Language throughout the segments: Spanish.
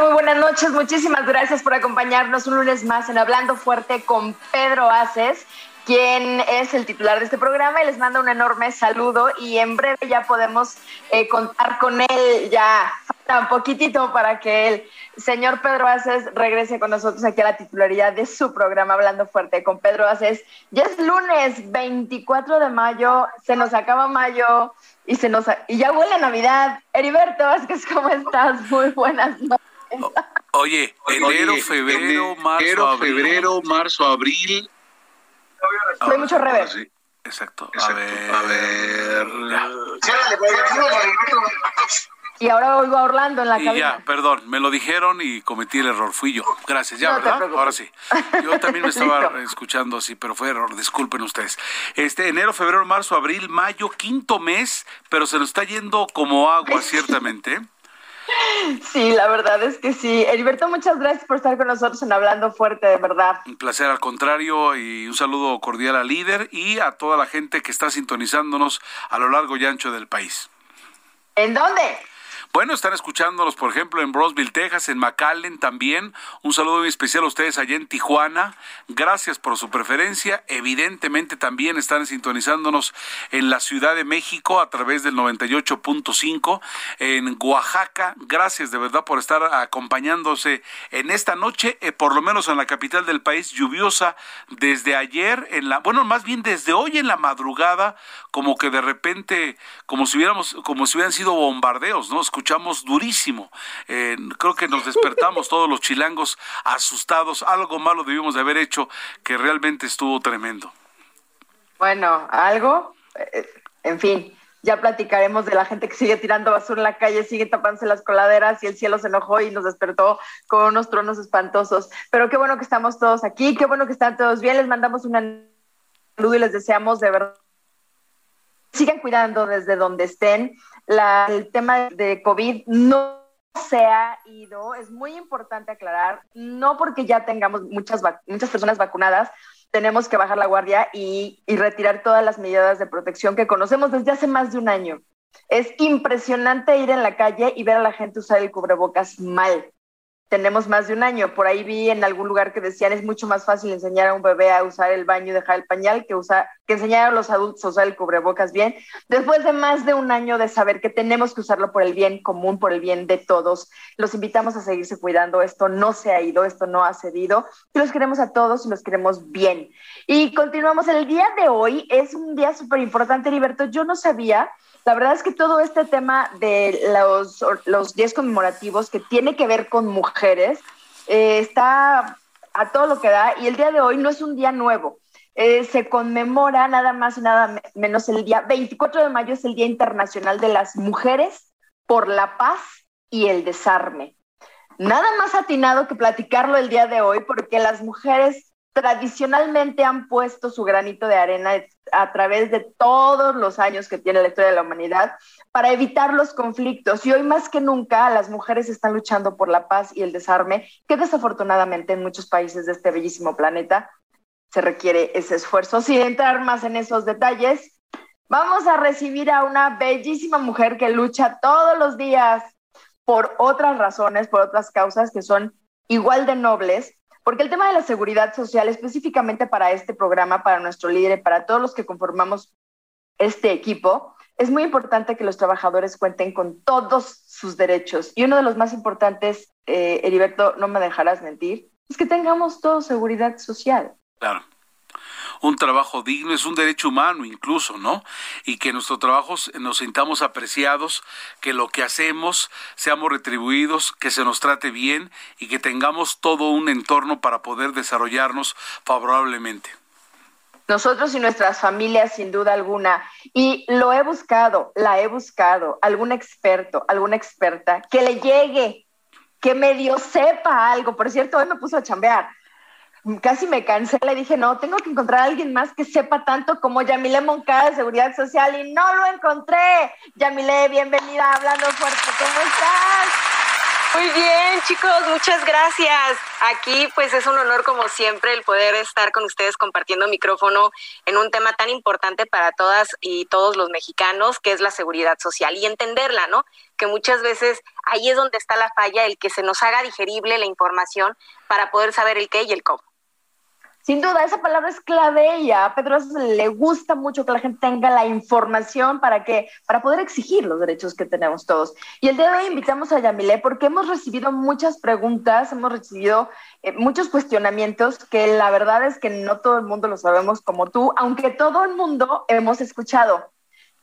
Muy buenas noches. Muchísimas gracias por acompañarnos un lunes más en Hablando Fuerte con Pedro Aces, quien es el titular de este programa y les manda un enorme saludo y en breve ya podemos eh, contar con él. Ya falta un poquitito para que el señor Pedro Aces regrese con nosotros aquí a la titularidad de su programa Hablando Fuerte con Pedro Aces. Ya es lunes 24 de mayo, se nos acaba mayo y se nos y ya huele Navidad. Heriberto Vázquez, ¿cómo estás? Muy buenas noches. Oye, enero, Oye, febrero, marzo, enero, abril. febrero, marzo, abril. Hay mucho rever. Sí, exacto. A ver. A ver. Ya. Y ahora oigo a Orlando en la Y cabina. ya, perdón, me lo dijeron y cometí el error. Fui yo. Gracias, ya, No ¿verdad? Ahora sí. Yo también me estaba escuchando así, pero fue error. Disculpen ustedes. Este, enero, febrero, marzo, abril, mayo, quinto mes, pero se nos está yendo como agua, ciertamente. Sí, la verdad es que sí. Heriberto, muchas gracias por estar con nosotros en Hablando Fuerte, de verdad. Un placer al contrario y un saludo cordial al líder y a toda la gente que está sintonizándonos a lo largo y ancho del país. ¿En dónde? Bueno, están escuchándonos, por ejemplo, en Brosville, Texas, en McAllen también. Un saludo muy especial a ustedes allá en Tijuana. Gracias por su preferencia. Evidentemente también están sintonizándonos en la Ciudad de México a través del 98.5. En Oaxaca, gracias de verdad por estar acompañándose en esta noche, eh, por lo menos en la capital del país, lluviosa desde ayer, en la, bueno, más bien desde hoy en la madrugada, como que de repente, como si hubiéramos, como si hubieran sido bombardeos, ¿no? Escuchamos durísimo. Eh, creo que nos despertamos todos los chilangos asustados. Algo malo debimos de haber hecho que realmente estuvo tremendo. Bueno, algo. Eh, En fin, ya platicaremos de la gente que sigue tirando basura en la calle, sigue tapándose las coladeras y el cielo se enojó y nos despertó con unos truenos espantosos. Pero qué bueno que estamos todos aquí, qué bueno que están todos bien. Les mandamos un saludo y les deseamos de verdad sigan cuidando desde donde estén. La- el tema de COVID no se ha ido, es muy importante aclarar, no porque ya tengamos muchas, muchas personas vacunadas, tenemos que bajar la guardia y, y retirar todas las medidas de protección que conocemos desde hace más de un año. Es impresionante ir en la calle y ver a la gente usar el cubrebocas mal. Tenemos más de un año. Por ahí vi en algún lugar que decían es mucho más fácil enseñar a un bebé a usar el baño y dejar el pañal que, usar, que enseñar a los adultos a usar el cubrebocas bien. Después de más de un año de saber que tenemos que usarlo por el bien común, por el bien de todos, los invitamos a seguirse cuidando. Esto no se ha ido, esto no ha cedido. Y los queremos a todos y los queremos bien. Y continuamos. El día de hoy es un día súper importante, Heriberto. Yo no sabía la verdad es que todo este tema de los, los días conmemorativos que tiene que ver con mujeres eh, está a todo lo que da y el día de hoy no es un día nuevo. Eh, se conmemora nada más y nada me- menos el día 24 de mayo es el Día Internacional de las Mujeres por la Paz y el Desarme. Nada más atinado que platicarlo el día de hoy porque las mujeres tradicionalmente han puesto su granito de arena a través de todos los años que tiene la historia de la humanidad para evitar los conflictos. Y hoy más que nunca las mujeres están luchando por la paz y el desarme, que desafortunadamente en muchos países de este bellísimo planeta se requiere ese esfuerzo. Sin entrar más en esos detalles, vamos a recibir a una bellísima mujer que lucha todos los días por otras razones, por otras causas que son igual de nobles, porque el tema de la seguridad social, específicamente para este programa, para nuestro líder para todos los que conformamos este equipo, es muy importante que los trabajadores cuenten con todos sus derechos. Y uno de los más importantes, eh, Heriberto, no me dejarás mentir, es que tengamos toda seguridad social. Claro un trabajo digno, es un derecho humano incluso, ¿no? Y que nuestro trabajo nos sintamos apreciados, que lo que hacemos seamos retribuidos, que se nos trate bien y que tengamos todo un entorno para poder desarrollarnos favorablemente. Nosotros y nuestras familias, sin duda alguna. Y lo he buscado, la he buscado, algún experto, alguna experta, que le llegue, que medio sepa algo. Por cierto, hoy me puso a chambear casi me cansé, le dije, no, tengo que encontrar a alguien más que sepa tanto como Yamile Moncada de Seguridad Social y no lo encontré. Yamile, bienvenida Hablando Fuerte, ¿cómo estás? Muy bien, chicos, muchas gracias. Aquí pues es un honor como siempre el poder estar con ustedes compartiendo micrófono en un tema tan importante para todas y todos los mexicanos, que es la seguridad social y entenderla, ¿no? Que muchas veces ahí es donde está la falla, el que se nos haga digerible la información para poder saber el qué y el cómo. Sin duda, esa palabra es clave y a Pedro le gusta mucho que la gente tenga la información para que, para poder exigir los derechos que tenemos todos. Y el día de hoy invitamos a Yamile porque hemos recibido muchas preguntas, hemos recibido eh, muchos cuestionamientos que la verdad es que no todo el mundo lo sabemos como tú, aunque todo el mundo hemos escuchado.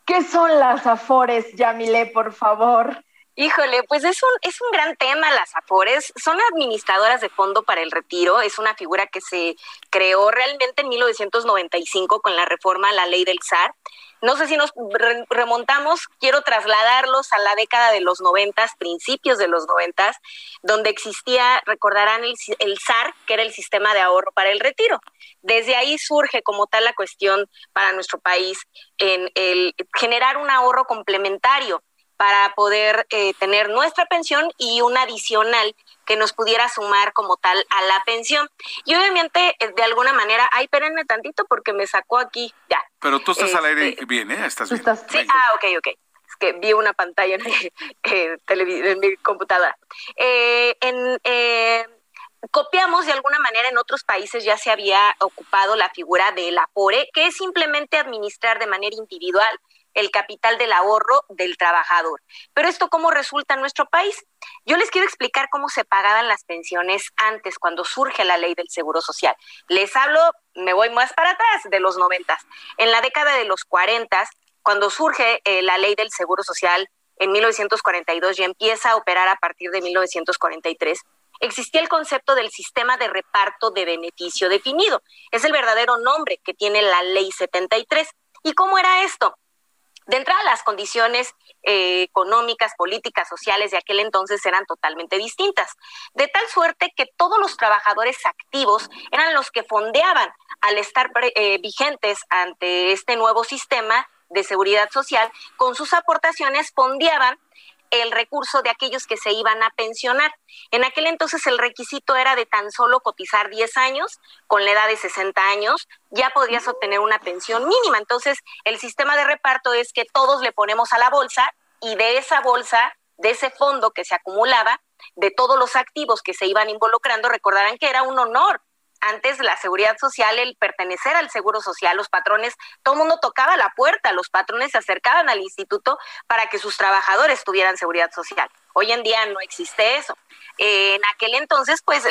¿Qué son las afores, Yamile, por favor? Híjole, pues es un, es un gran tema las AFORES. Son administradoras de fondo para el retiro. Es una figura que se creó realmente en 1995 con la reforma a la ley del SAR. No sé si nos remontamos, quiero trasladarlos a la década de los noventas, principios de los noventas, donde existía, recordarán, el, el SAR, que era el sistema de ahorro para el retiro. Desde ahí surge como tal la cuestión para nuestro país en el generar un ahorro complementario para poder eh, tener nuestra pensión y una adicional que nos pudiera sumar como tal a la pensión. Y obviamente, eh, de alguna manera, ay, espérenme tantito porque me sacó aquí, ya. Pero tú estás al aire este, bien, ¿eh? Estás bien. Sí, ah, ok, ok. Es que vi una pantalla en, en mi computadora. Eh, en, copiamos de alguna manera en otros países ya se había ocupado la figura del APORE, que es simplemente administrar de manera individual el capital del ahorro del trabajador. Pero esto cómo resulta en nuestro país? Yo les quiero explicar cómo se pagaban las pensiones antes, cuando surge la ley del Seguro Social. Les hablo, me voy más para atrás, de los noventas. En la década de los cuarentas, cuando surge eh, la ley del Seguro Social en 1942 y empieza a operar a partir de 1943, existía el concepto del sistema de reparto de beneficio definido. Es el verdadero nombre que tiene la ley 73. ¿Y cómo era esto? De entrada, las condiciones eh, económicas, políticas, sociales de aquel entonces eran totalmente distintas, de tal suerte que todos los trabajadores activos eran los que fondeaban al estar eh, vigentes ante este nuevo sistema de seguridad social, con sus aportaciones fondeaban el recurso de aquellos que se iban a pensionar. En aquel entonces el requisito era de tan solo cotizar 10 años, con la edad de 60 años ya podrías obtener una pensión mínima. Entonces el sistema de reparto es que todos le ponemos a la bolsa y de esa bolsa, de ese fondo que se acumulaba, de todos los activos que se iban involucrando, recordarán que era un honor antes la seguridad social, el pertenecer al seguro social, los patrones, todo el mundo tocaba la puerta, los patrones se acercaban al instituto para que sus trabajadores tuvieran seguridad social. Hoy en día no existe eso. en aquel entonces, pues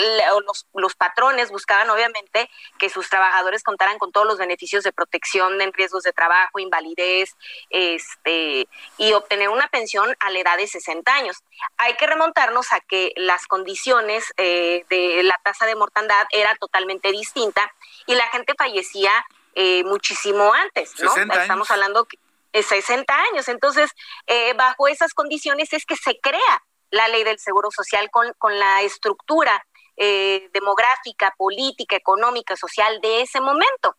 los, los, patrones buscaban obviamente que sus trabajadores contaran con todos los beneficios de protección en riesgos de trabajo, invalidez, este, y obtener una pensión a la edad de 60 años. Hay que remontarnos a que las condiciones eh, de la tasa de mortandad era totalmente distinta y la gente fallecía eh, muchísimo antes, ¿no? Estamos hablando que 60 años. Entonces, eh, bajo esas condiciones es que se crea la ley del Seguro Social con, con la estructura eh, demográfica, política, económica, social de ese momento.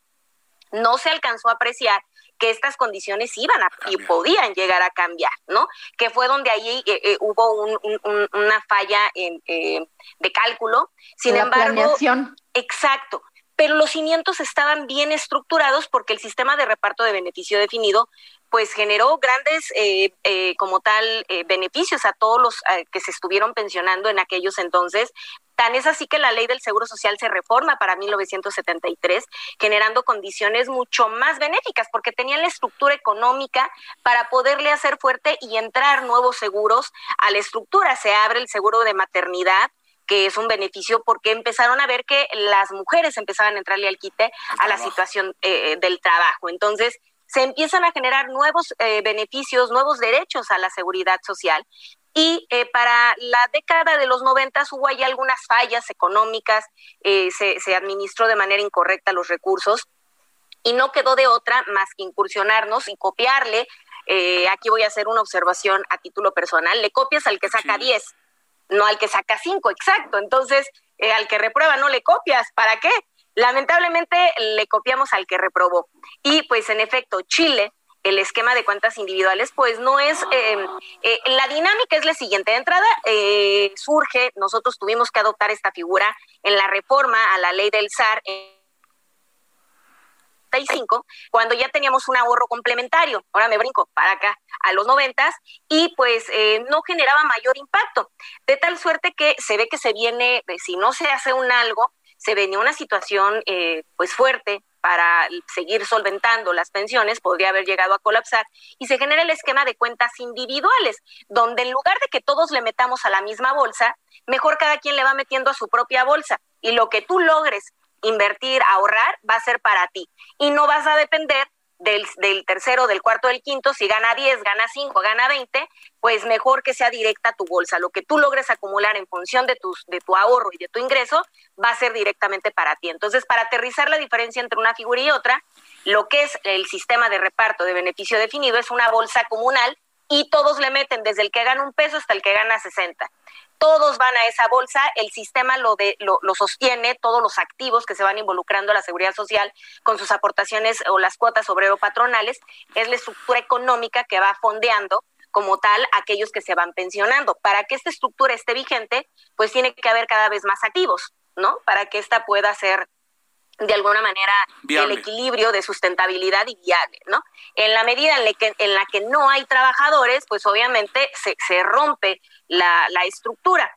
No se alcanzó a apreciar que estas condiciones iban a y podían llegar a cambiar, ¿no? Que fue donde ahí eh, eh, hubo un, un, una falla en, eh, de cálculo. Sin La embargo, planeación. exacto. Pero los cimientos estaban bien estructurados porque el sistema de reparto de beneficio definido pues generó grandes eh, eh, como tal eh, beneficios a todos los que se estuvieron pensionando en aquellos entonces. Tan es así que la ley del Seguro Social se reforma para 1973, generando condiciones mucho más benéficas porque tenían la estructura económica para poderle hacer fuerte y entrar nuevos seguros a la estructura. Se abre el seguro de maternidad, que es un beneficio porque empezaron a ver que las mujeres empezaban a entrarle al quite a la situación eh, del trabajo. Entonces, se empiezan a generar nuevos eh, beneficios, nuevos derechos a la seguridad social. Y eh, para la década de los noventas hubo ahí algunas fallas económicas, eh, se, se administró de manera incorrecta los recursos y no quedó de otra más que incursionarnos y copiarle. Eh, aquí voy a hacer una observación a título personal. Le copias al que saca Sí. 10, no al que saca 5, exacto. Entonces, eh, al que reprueba no le copias. ¿Para qué? Lamentablemente le copiamos al que reprobó. Y pues en efecto, Chile, el esquema de cuentas individuales, pues no es... eh, eh, la dinámica es la siguiente. De entrada, eh, surge, nosotros tuvimos que adoptar esta figura en la reforma a la ley del SAR. En 95, cuando ya teníamos un ahorro complementario, ahora me brinco para acá, a los noventas, y pues eh, no generaba mayor impacto, de tal suerte que se ve que se viene, eh, si no se hace un algo, se venía una situación eh, pues fuerte para seguir solventando las pensiones, podría haber llegado a colapsar, y se genera el esquema de cuentas individuales, donde en lugar de que todos le metamos a la misma bolsa, mejor cada quien le va metiendo a su propia bolsa, y lo que tú logres invertir, ahorrar, va a ser para ti. Y no vas a depender del, del tercero, del cuarto, del quinto, si gana 10, gana 5, gana 20, pues mejor que sea directa tu bolsa. Lo que tú logres acumular en función de, tus, de tu ahorro y de tu ingreso va a ser directamente para ti. Entonces, para aterrizar la diferencia entre una figura y otra, lo que es el sistema de reparto de beneficio definido es una bolsa comunal y todos le meten desde el que gana un peso hasta el que gana 60 todos van a esa bolsa, el sistema lo, de, lo, lo, sostiene, todos los activos que se van involucrando a la seguridad social con sus aportaciones o las cuotas obrero-patronales, es la estructura económica que va fondeando como tal aquellos que se van pensionando. Para que esta estructura esté vigente, pues tiene que haber cada vez más activos, ¿no? Para que esta pueda ser de alguna manera Viable. el equilibrio de sustentabilidad y viable, ¿no? En la medida en la que, en la que no hay trabajadores, pues obviamente se, se rompe la, la estructura.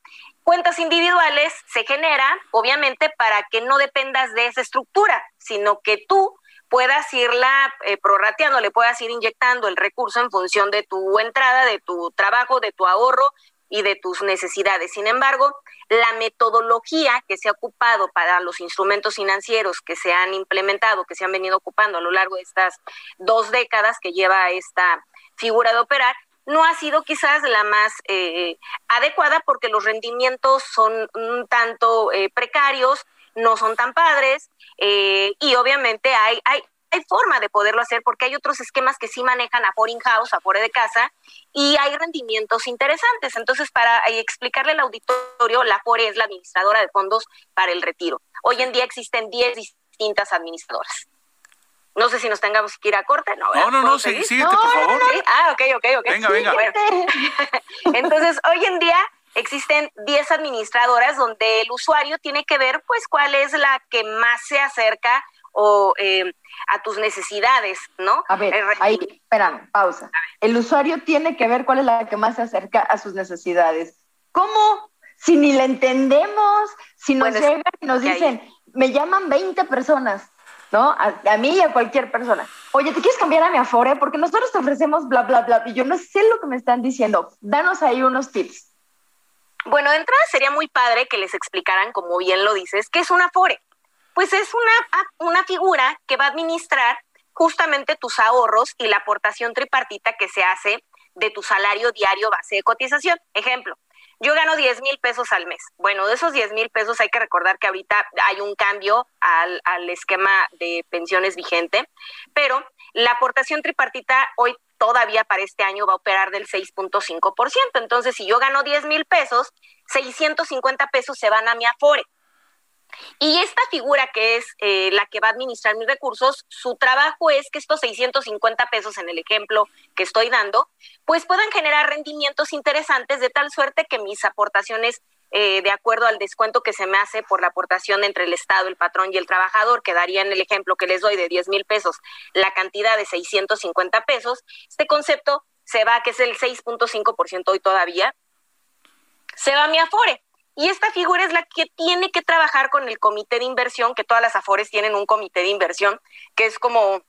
Cuentas individuales se generan, obviamente, para que no dependas de esa estructura, sino que tú puedas irla eh, prorrateando, le puedas ir inyectando el recurso en función de tu entrada, de tu trabajo, de tu ahorro y de tus necesidades. Sin embargo, la metodología que se ha ocupado para los instrumentos financieros que se han implementado, que se han venido ocupando a lo largo de estas dos décadas que lleva esta figura de operar, no ha sido quizás la más eh, adecuada porque los rendimientos son un tanto eh, precarios, no son tan padres eh, y obviamente hay, hay, hay forma de poderlo hacer porque hay otros esquemas que sí manejan a in house, afuera de casa, y hay rendimientos interesantes. Entonces, para explicarle al auditorio, la FORE es la administradora de fondos para el retiro. Hoy en día existen 10 distintas administradoras. No sé si nos tengamos que ir a corte, ¿no? No, no, no, sí, síguete, por favor. ¿Sí? Ah, ok, ok, ok. Venga, venga. Bueno. Entonces, hoy en día existen 10 administradoras donde el usuario tiene que ver, pues, cuál es la que más se acerca o eh, a tus necesidades, ¿no? A ver, ahí, espérame, pausa. El usuario tiene que ver cuál es la que más se acerca a sus necesidades. ¿Cómo? Si ni le entendemos, si nos Bueno, llegan y nos dicen, ahí. me llaman 20 personas, ¿no? A, a, mí y a cualquier persona. Oye, ¿te quieres cambiar a mi Afore? Porque nosotros te ofrecemos bla, bla, bla. Y yo no sé lo que me están diciendo. Danos ahí unos tips. Bueno, de entrada sería muy padre que les explicaran, como bien lo dices, qué es una Afore. Pues es una, una figura que va a administrar justamente tus ahorros y la aportación tripartita que se hace de tu salario diario base de cotización. Ejemplo, yo gano 10 mil pesos al mes. Bueno, de esos 10 mil pesos hay que recordar que ahorita hay un cambio al, al esquema de pensiones vigente, pero la aportación tripartita hoy todavía para este año va a operar del 6.5%. Entonces, si yo gano 10 mil pesos, 650 pesos se van a mi Afore. Y esta figura que es eh, la que va a administrar mis recursos, su trabajo es que estos 650 pesos en el ejemplo que estoy dando, pues puedan generar rendimientos interesantes de tal suerte que mis aportaciones, eh, de acuerdo al descuento que se me hace por la aportación entre el Estado, el patrón y el trabajador, que daría en el ejemplo que les doy de 10 mil pesos la cantidad de 650 pesos, este concepto se va, que es el 6.5% hoy todavía, se va a mi Afore. Y esta figura es la que tiene que trabajar con el comité de inversión, que todas las Afores tienen un comité de inversión, que es como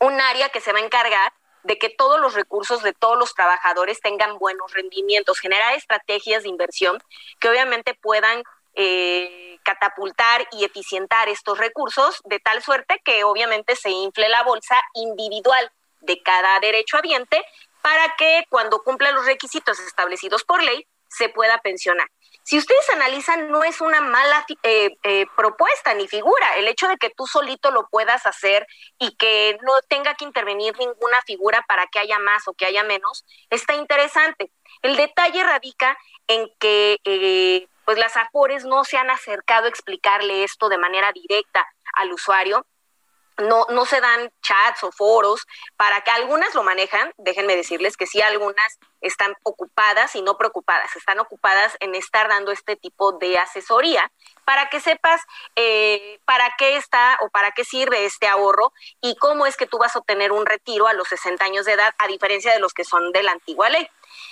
un área que se va a encargar de que todos los recursos de todos los trabajadores tengan buenos rendimientos, generar estrategias de inversión que obviamente puedan eh, catapultar y eficientar estos recursos de tal suerte que obviamente se infle la bolsa individual de cada derecho habiente para que cuando cumpla los requisitos establecidos por ley se pueda pensionar. Si ustedes analizan, no es una mala eh, eh, propuesta ni figura. El hecho de que tú solito lo puedas hacer y que no tenga que intervenir ninguna figura para que haya más o que haya menos, está interesante. El detalle radica en que eh, pues las AFORES no se han acercado a explicarle esto de manera directa al usuario no, no se dan chats o foros para que algunas lo manejan, déjenme decirles que sí, algunas están ocupadas y no preocupadas, están ocupadas en estar dando este tipo de asesoría para que sepas eh, para qué está o para qué sirve este ahorro y cómo es que tú vas a obtener un retiro a los 60 años de edad, a diferencia de los que son de la antigua ley.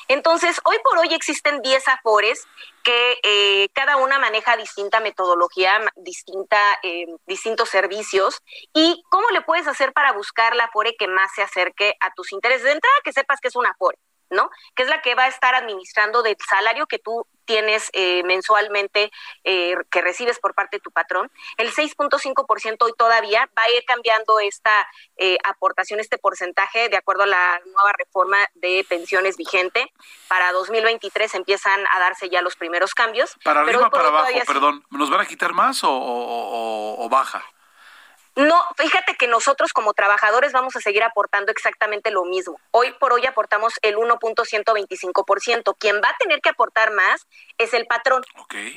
Entonces, hoy por hoy existen 10 afores que eh, cada una maneja distinta metodología, distinta, eh, distintos servicios. ¿Y cómo le puedes hacer para buscar la afore que más se acerque a tus intereses? De entrada, que sepas que es una afore. ¿No? Que es la que va a estar administrando del salario que tú tienes eh, mensualmente eh, que recibes por parte de tu patrón. El 6.5% hoy todavía va a ir cambiando esta eh, aportación, este porcentaje, de acuerdo a la nueva reforma de pensiones vigente. Para 2023 empiezan a darse ya los primeros cambios. Para arriba, para abajo, perdón. ¿Nos van a quitar más o baja? No, fíjate que nosotros como trabajadores vamos a seguir aportando exactamente lo mismo. Hoy por hoy aportamos el 1.125%. Quien va a tener que aportar más es el patrón.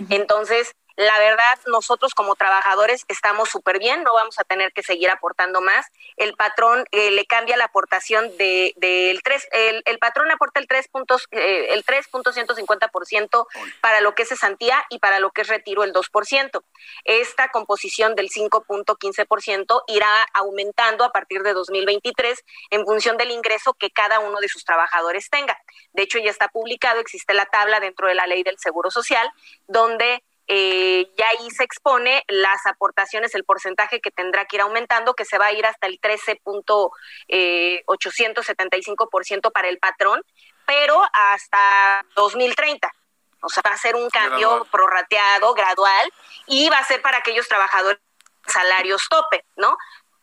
Entonces, la verdad, nosotros como trabajadores estamos súper bien, no vamos a tener que seguir aportando más. El patrón eh, le cambia la aportación del de, 3, el, el, patrón aporta el 3 puntos, eh, el 3.150% para lo que es cesantía y para lo que es retiro el 2%. Esta composición del 5.15% irá aumentando a partir de 2023 en función del ingreso que cada uno de sus trabajadores tenga. De hecho, ya está publicado, existe la tabla dentro de la ley del Seguro Social, donde eh, ya ahí se expone las aportaciones, el porcentaje que tendrá que ir aumentando, que se va a ir hasta el 13.875% para el patrón, pero hasta 2030. O sea, va a ser un cambio prorrateado, gradual, y va a ser para aquellos trabajadores salarios tope, ¿no?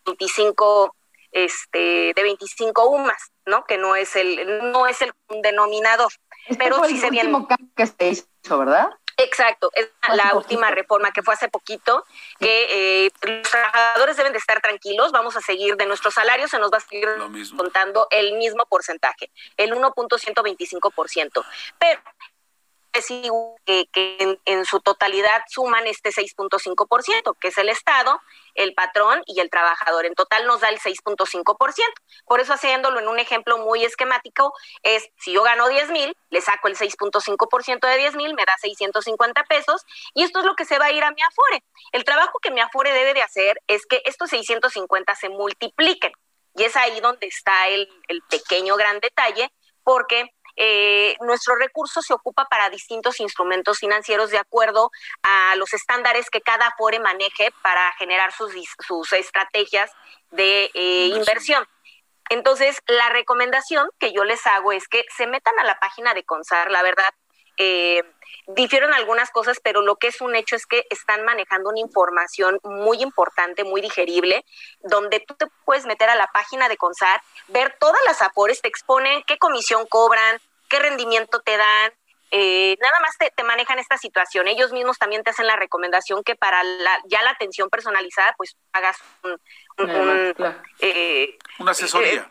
25, este, de 25 UMAS, ¿no? Que no es el, no es el denominador. Este pero sí se viene. que se hizo, ¿verdad? Exacto, es la última reforma que fue hace poquito, que eh, los trabajadores deben de estar tranquilos, vamos a seguir de nuestros salarios, se nos va a seguir contando el mismo porcentaje, el 1.125%. Pero que, que en, su totalidad suman este 6.5%, que es el Estado, el patrón y el trabajador. En total nos da el 6.5%. Por eso, haciéndolo en un ejemplo muy esquemático, es si yo gano 10 mil, le saco el 6.5% de 10 mil, me da 650 pesos, y esto es lo que se va a ir a mi Afore. El trabajo que mi Afore debe de hacer es que estos 650 se multipliquen. Y es ahí donde está el pequeño gran detalle, porque eh, nuestro recurso se ocupa para distintos instrumentos financieros de acuerdo a los estándares que cada Afore maneje para generar sus, sus estrategias de eh, inversión. Entonces, la recomendación que yo les hago es que se metan a la página de CONSAR, la verdad, eh, difieren algunas cosas, pero lo que es un hecho es que están manejando una información muy importante, muy digerible, donde tú te puedes meter a la página de CONSAR, ver todas las AFORES, te exponen qué comisión cobran, qué rendimiento te dan, eh, nada más te, manejan esta situación. Ellos mismos también te hacen la recomendación que para la, ya la atención personalizada, pues hagas un, eh, una asesoría.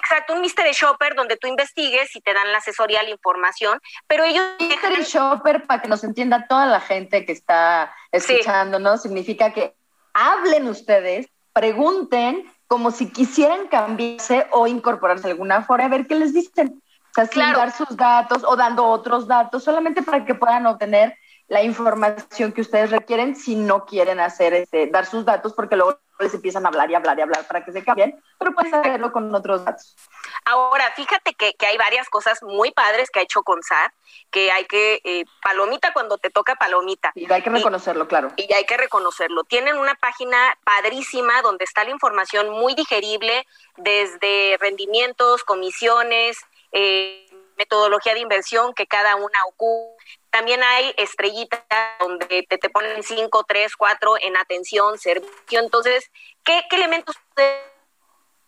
Exacto, un mystery shopper donde tú investigues y te dan la asesoría, la información, pero ellos... Mystery shopper, para que nos entienda toda la gente que está escuchándonos, significa que hablen ustedes, pregunten como si quisieran cambiarse o incorporarse a alguna fora, a ver qué les dicen. O sea, sin dar sus datos o dando otros datos, solamente para que puedan obtener la información que ustedes requieren si no quieren hacer este, dar sus datos, porque luego les empiezan a hablar y hablar y hablar para que se cambien, pero pueden hacerlo con otros datos. Ahora, fíjate que, que, hay varias cosas muy padres que ha hecho CONSAR, que hay que, eh, palomita cuando te toca palomita. Y hay que reconocerlo, claro. Y hay que reconocerlo. Tienen una página padrísima donde está la información muy digerible, desde rendimientos, comisiones, eh, metodología de inversión que cada una ocupa. También hay estrellitas donde te, te ponen 5, 3, 4 en atención, servicio. Entonces, ¿qué, qué elementos puedes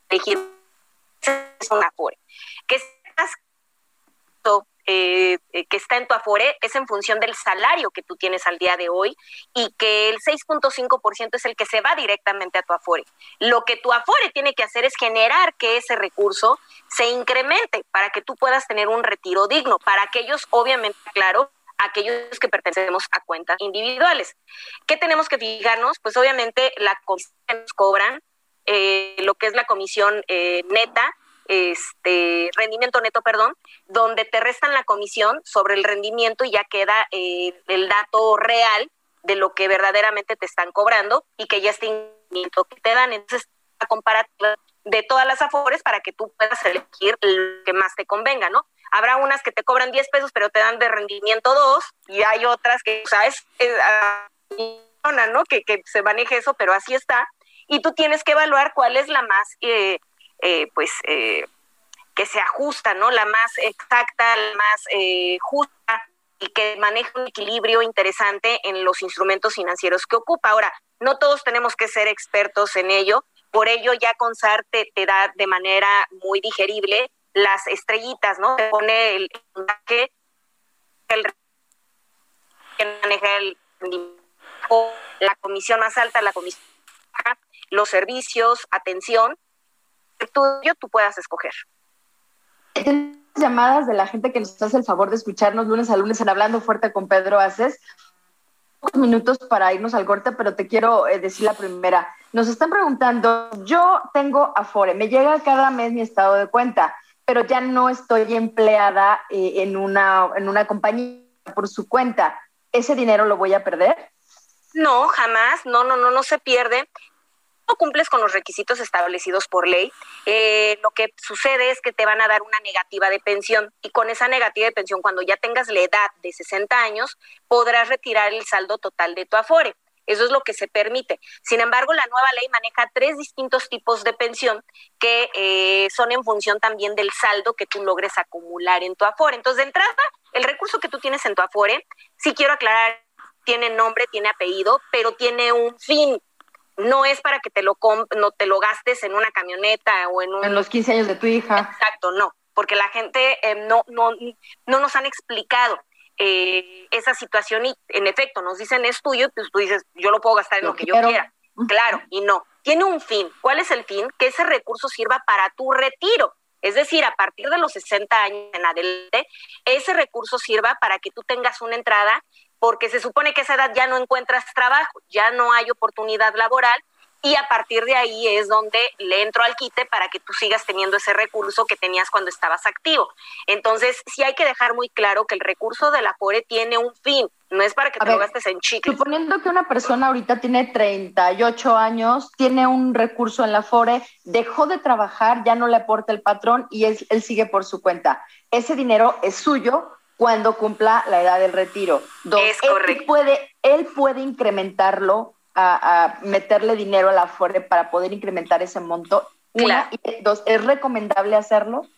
elegir? Que estás eh, eh, que está en tu Afore es en función del salario que tú tienes al día de hoy y que el 6.5% es el que se va directamente a tu Afore. Lo que tu Afore tiene que hacer es generar que ese recurso se incremente para que tú puedas tener un retiro digno, para aquellos, obviamente, claro, aquellos que pertenecemos a cuentas individuales. ¿Qué tenemos que fijarnos? Pues obviamente la comisión que nos cobran, eh, lo que es la comisión eh, neta, este rendimiento neto, perdón, donde te restan la comisión sobre el rendimiento y ya queda eh, el dato real de lo que verdaderamente te están cobrando y que ya está que te dan. Entonces, la comparativa de todas las afores para que tú puedas elegir lo que más te convenga, ¿no? Habrá unas que te cobran 10 pesos, pero te dan de rendimiento 2, y hay otras que, o sea, es, ¿no? Que, que, se maneje eso, pero así está. Y tú tienes que evaluar cuál es la más, eh, eh, pues, eh, que se ajusta, ¿no? La más exacta, la más eh, justa y que maneje un equilibrio interesante en los instrumentos financieros que ocupa. Ahora, no todos tenemos que ser expertos en ello, por ello ya Consar te, te da de manera muy digerible las estrellitas, ¿no? Te pone el, el que maneja el la comisión más alta, la comisión los servicios, atención, el tuyo tú puedas escoger. Llamadas de la gente que nos hace el favor de escucharnos lunes a lunes en Hablando Fuerte con Pedro Haces. Pocos minutos para irnos al corte, pero te quiero eh, decir la primera. Nos están preguntando, yo tengo Afore, me llega cada mes mi estado de cuenta pero ya no estoy empleada eh, en, una, en una compañía por su cuenta. ¿Ese dinero lo voy a perder? No, jamás, no, no, no, no se pierde. No cumples con los requisitos establecidos por ley. Eh, lo que sucede es que te van a dar una negativa de pensión y con esa negativa de pensión, cuando ya tengas la edad de 60 años, podrás retirar el saldo total de tu afore. Eso es lo que se permite. Sin embargo, la nueva ley maneja tres distintos tipos de pensión que eh, son en función también del saldo que tú logres acumular en tu Afore. Entonces, de entrada, el recurso que tú tienes en tu Afore, sí quiero aclarar, tiene nombre, tiene apellido, pero tiene un fin. No es para que te lo no te lo gastes en una camioneta o en un... En los 15 años de tu hija. Exacto, no, porque la gente eh, no, no, no nos han explicado eh, esa situación y en efecto nos dicen es tuyo, pues tú dices, yo lo puedo gastar en lo, que yo quiera. Claro, y no. Tiene un fin. ¿Cuál es el fin? Que ese recurso sirva para tu retiro. Es decir, a partir de los 60 años en adelante, ese recurso sirva para que tú tengas una entrada, porque se supone que a esa edad ya no encuentras trabajo, ya no hay oportunidad laboral y a partir de ahí es donde le entro al quite para que tú sigas teniendo ese recurso que tenías cuando estabas activo. Entonces, sí hay que dejar muy claro que el recurso de la FORE tiene un fin, no es para que te lo gastes en chicles. Suponiendo que una persona ahorita tiene 38 años, tiene un recurso en la FORE, dejó de trabajar, ya no le aporta el patrón y él, él sigue por su cuenta. Ese dinero es suyo cuando cumpla la edad del retiro. es correcto. Él puede, él puede incrementarlo a, meterle dinero a la FORE para poder incrementar ese monto. Una, y dos, ¿es recomendable hacerlo?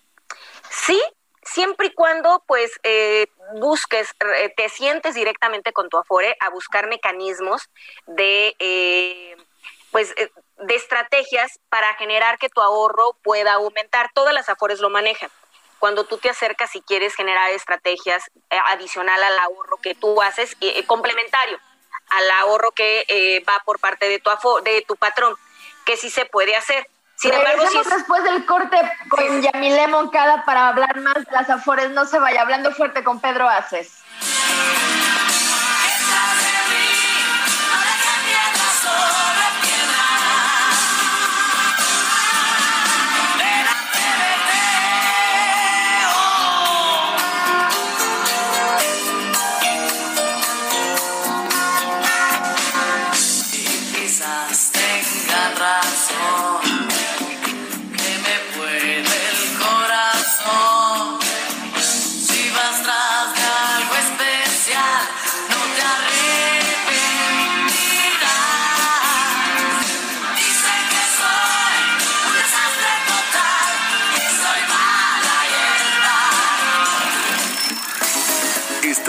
Sí, siempre y cuando pues eh, busques, eh, te sientes directamente con tu Afore a buscar mecanismos de eh, pues de estrategias para generar que tu ahorro pueda aumentar. Todas las Afores lo manejan. Cuando tú te acercas y quieres generar estrategias adicional al ahorro que tú haces, complementario, al ahorro que eh, va por parte de tu, de tu patrón, que sí se puede hacer. Sin embargo, sí Regresemos es- después del corte con Yamile Moncada para hablar más de las afores. No se vaya hablando fuerte con Pedro Aces.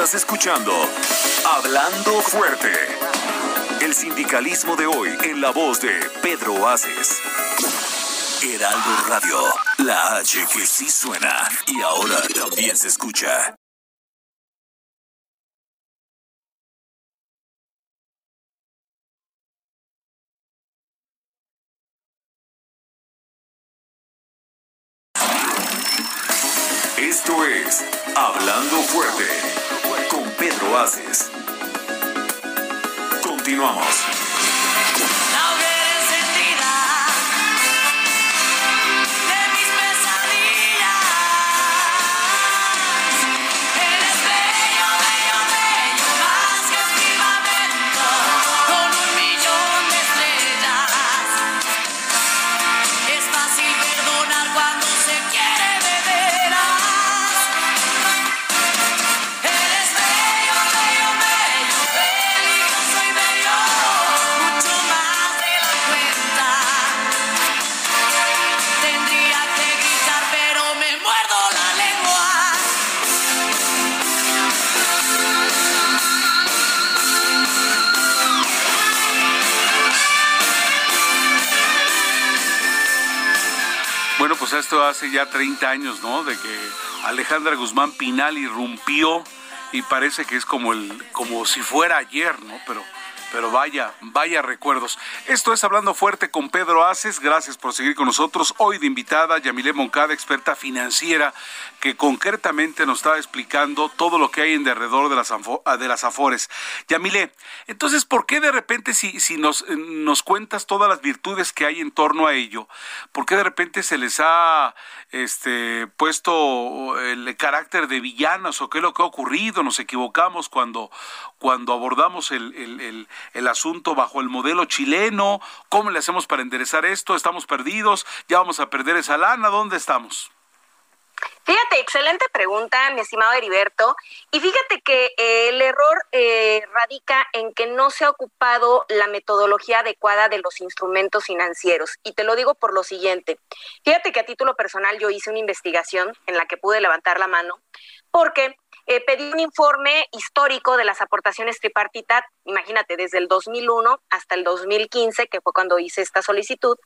Estás escuchando Hablando Fuerte. El sindicalismo de hoy en la voz de Pedro Aces. Heraldo Radio, la H que sí suena y ahora también se escucha. Esto es Hablando Fuerte Continuamos. Esto hace ya 30 años, ¿no? De que Alejandra Guzmán Pinal irrumpió y parece que es como el como si fuera ayer, ¿no? Pero pero vaya, vaya recuerdos. Esto es Hablando Fuerte con Pedro Aces. Gracias por seguir con nosotros. Hoy de invitada Yamile Moncada, experta financiera, que concretamente nos está explicando todo lo que hay en derredor de las, ah, de las Afores. Yamile, entonces, ¿por qué de repente si, si nos, eh, nos cuentas todas las virtudes que hay en torno a ello, por qué de repente se les ha este, puesto el carácter de villanos o qué es lo que ha ocurrido? Nos equivocamos cuando, cuando abordamos el- el asunto bajo el modelo chileno. ¿Cómo le hacemos para enderezar esto? ¿Estamos perdidos? ¿Ya vamos a perder esa lana? ¿Dónde estamos? Fíjate, excelente pregunta, mi estimado Heriberto. Y fíjate que eh, el error eh, radica en que no se ha ocupado la metodología adecuada de los instrumentos financieros. Y te lo digo por lo siguiente. Fíjate que a título personal yo hice una investigación en la que pude levantar la mano porque eh, pedí un informe histórico de las aportaciones tripartitas, imagínate, desde el 2001 hasta el 2015, que fue cuando hice esta solicitud.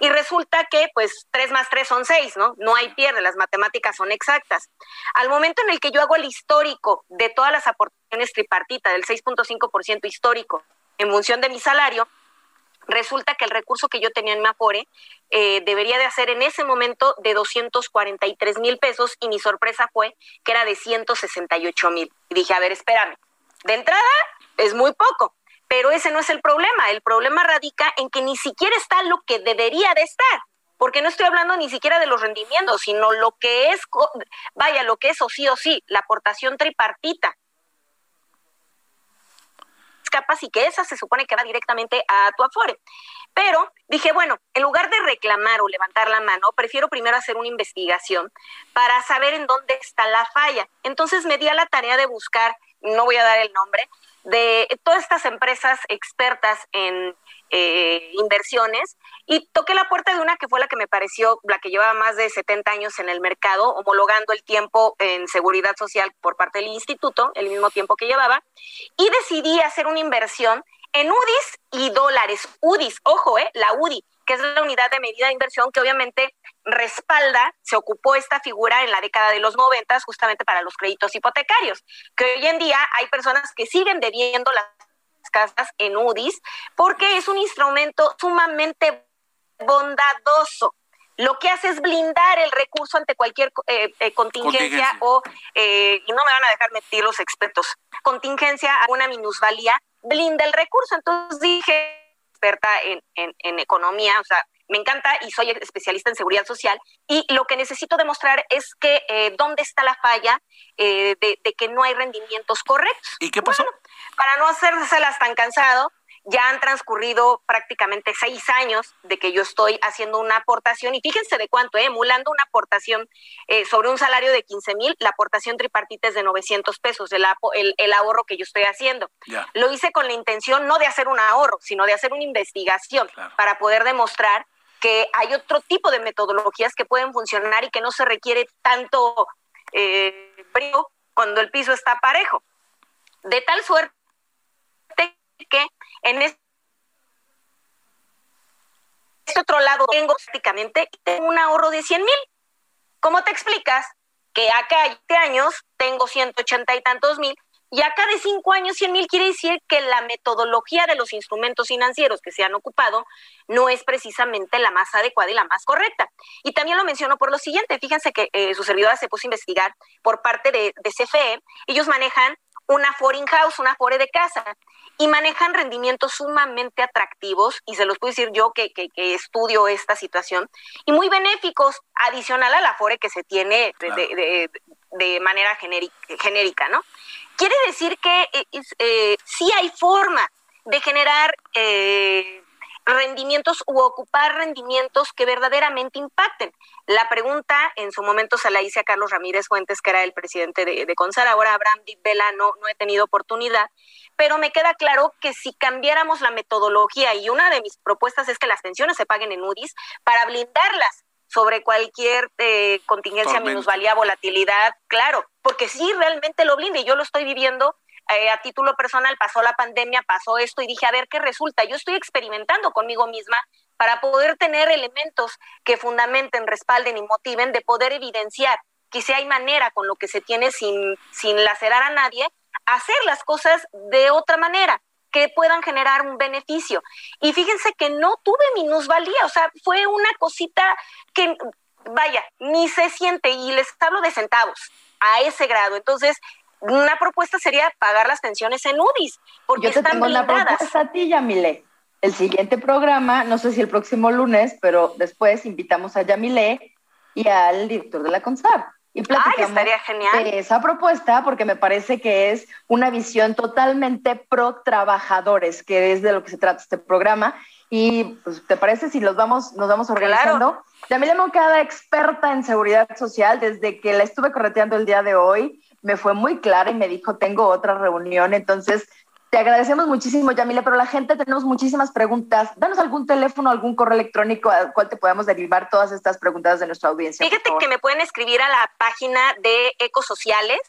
Y resulta que, pues, 3 más 3 son 6, ¿no? No hay pierde, las matemáticas son exactas. Al momento en el que yo hago el histórico de todas las aportaciones tripartitas, del 6.5% histórico, en función de mi salario, resulta que el recurso que yo tenía en mi Afore eh, debería de hacer en ese momento de 243 mil pesos y mi sorpresa fue que era de 168 mil. Y dije, a ver, espérame, de entrada es muy poco, pero ese no es el problema. El problema radica en que ni siquiera está lo que debería de estar. Porque no estoy hablando ni siquiera de los rendimientos, sino lo que es, vaya, lo que es o sí o sí, la aportación tripartita capas y que esa se supone que va directamente a tu Afore. Pero dije, bueno, en lugar de reclamar o levantar la mano, prefiero primero hacer una investigación para saber en dónde está la falla. Entonces me di a la tarea de buscar, no voy a dar el nombre, de todas estas empresas expertas en eh, inversiones y toqué la puerta de una que fue la que me pareció, la que llevaba más de 70 años en el mercado, homologando el tiempo en seguridad social por parte del instituto, el mismo tiempo que llevaba, y decidí hacer una inversión en UDIs y dólares. UDIs, ojo, eh, la UDI, que es la unidad de medida de inversión que obviamente respalda, se ocupó esta figura en la década de los noventas justamente para los créditos hipotecarios, que hoy en día hay personas que siguen debiendo las casas en UDIs porque es un instrumento sumamente bondadoso. Lo que hace es blindar el recurso ante cualquier eh, eh, contingencia, Contingencia. o, eh, y no me van a dejar mentir los expertos, contingencia a una minusvalía, blinda el recurso. Entonces dije, experta en, en, en economía, o sea, me encanta y soy especialista en seguridad social y lo que necesito demostrar es que eh, dónde está la falla eh, de, de que no hay rendimientos correctos. ¿Y qué pasó? Bueno, para no hacérselas tan cansado, ya han transcurrido prácticamente seis años de que yo estoy haciendo una aportación, y fíjense de cuánto, eh, emulando una aportación eh, sobre un salario de 15 mil, la aportación tripartita es de 900 pesos, el, apo- el, el ahorro que yo estoy haciendo. Ya. Lo hice con la intención no de hacer un ahorro, sino de hacer una investigación Claro. para poder demostrar que hay otro tipo de metodologías que pueden funcionar y que no se requiere tanto eh, brío cuando el piso está parejo. De tal suerte que en este otro lado tengo prácticamente un ahorro de 100 mil. ¿Cómo te explicas que acá 20 años tengo 180 y tantos mil y acá de 5 años 100 mil quiere decir que la metodología de los instrumentos financieros que se han ocupado no es precisamente la más adecuada y la más correcta. Y también lo menciono por lo siguiente, fíjense que eh, su servidora se puso a investigar por parte de, de CFE, ellos manejan una foreign house, una fore de casa, y manejan rendimientos sumamente atractivos, y se los puedo decir yo que, que, que estudio esta situación, y muy benéficos, adicional a la fore que se tiene de, Claro. de, de, de manera genérica, genérica, ¿no? Quiere decir que eh, eh, sí hay forma de generar eh, rendimientos u ocupar rendimientos que verdaderamente impacten. La pregunta en su momento se la hice a Carlos Ramírez Fuentes, que era el presidente de, de Consar, ahora Abraham Di Vela no, no he tenido oportunidad, pero me queda claro que si cambiáramos la metodología, y una de mis propuestas es que las pensiones se paguen en UDIs para blindarlas sobre cualquier eh, contingencia, minusvalía, volatilidad, claro, porque sí realmente lo blinde, y yo lo estoy viviendo eh, a título personal, pasó la pandemia, pasó esto y dije, a ver qué resulta. Yo estoy experimentando conmigo misma para poder tener elementos que fundamenten, respalden y motiven de poder evidenciar que si hay manera con lo que se tiene sin, sin lacerar a nadie, hacer las cosas de otra manera que puedan generar un beneficio. Y fíjense que no tuve minusvalía, o sea, fue una cosita que, vaya, ni se siente, y les hablo de centavos, a ese grado. Entonces, una propuesta sería pagar las pensiones en UDIs, porque Yo te están tengo una blindadas. propuesta a ti, Yamile. El siguiente programa, no sé si el próximo lunes, pero después invitamos a Yamile y al director de la CONSAR. Y Ay, platicamos estaría genial. de esa propuesta porque me parece que es una visión totalmente pro trabajadores, que es de lo que se trata este programa. Y pues, ¿te parece si los vamos, nos vamos organizando? Yamile Moncada, experta en seguridad social, desde que la estuve correteando el día de hoy, me fue muy clara y me dijo, tengo otra reunión, entonces te agradecemos muchísimo, Yamile, pero la gente tenemos muchísimas preguntas. Danos algún teléfono, algún correo electrónico al cual te podamos derivar todas estas preguntas de nuestra audiencia. Fíjate que me pueden escribir a la página de Ecosociales,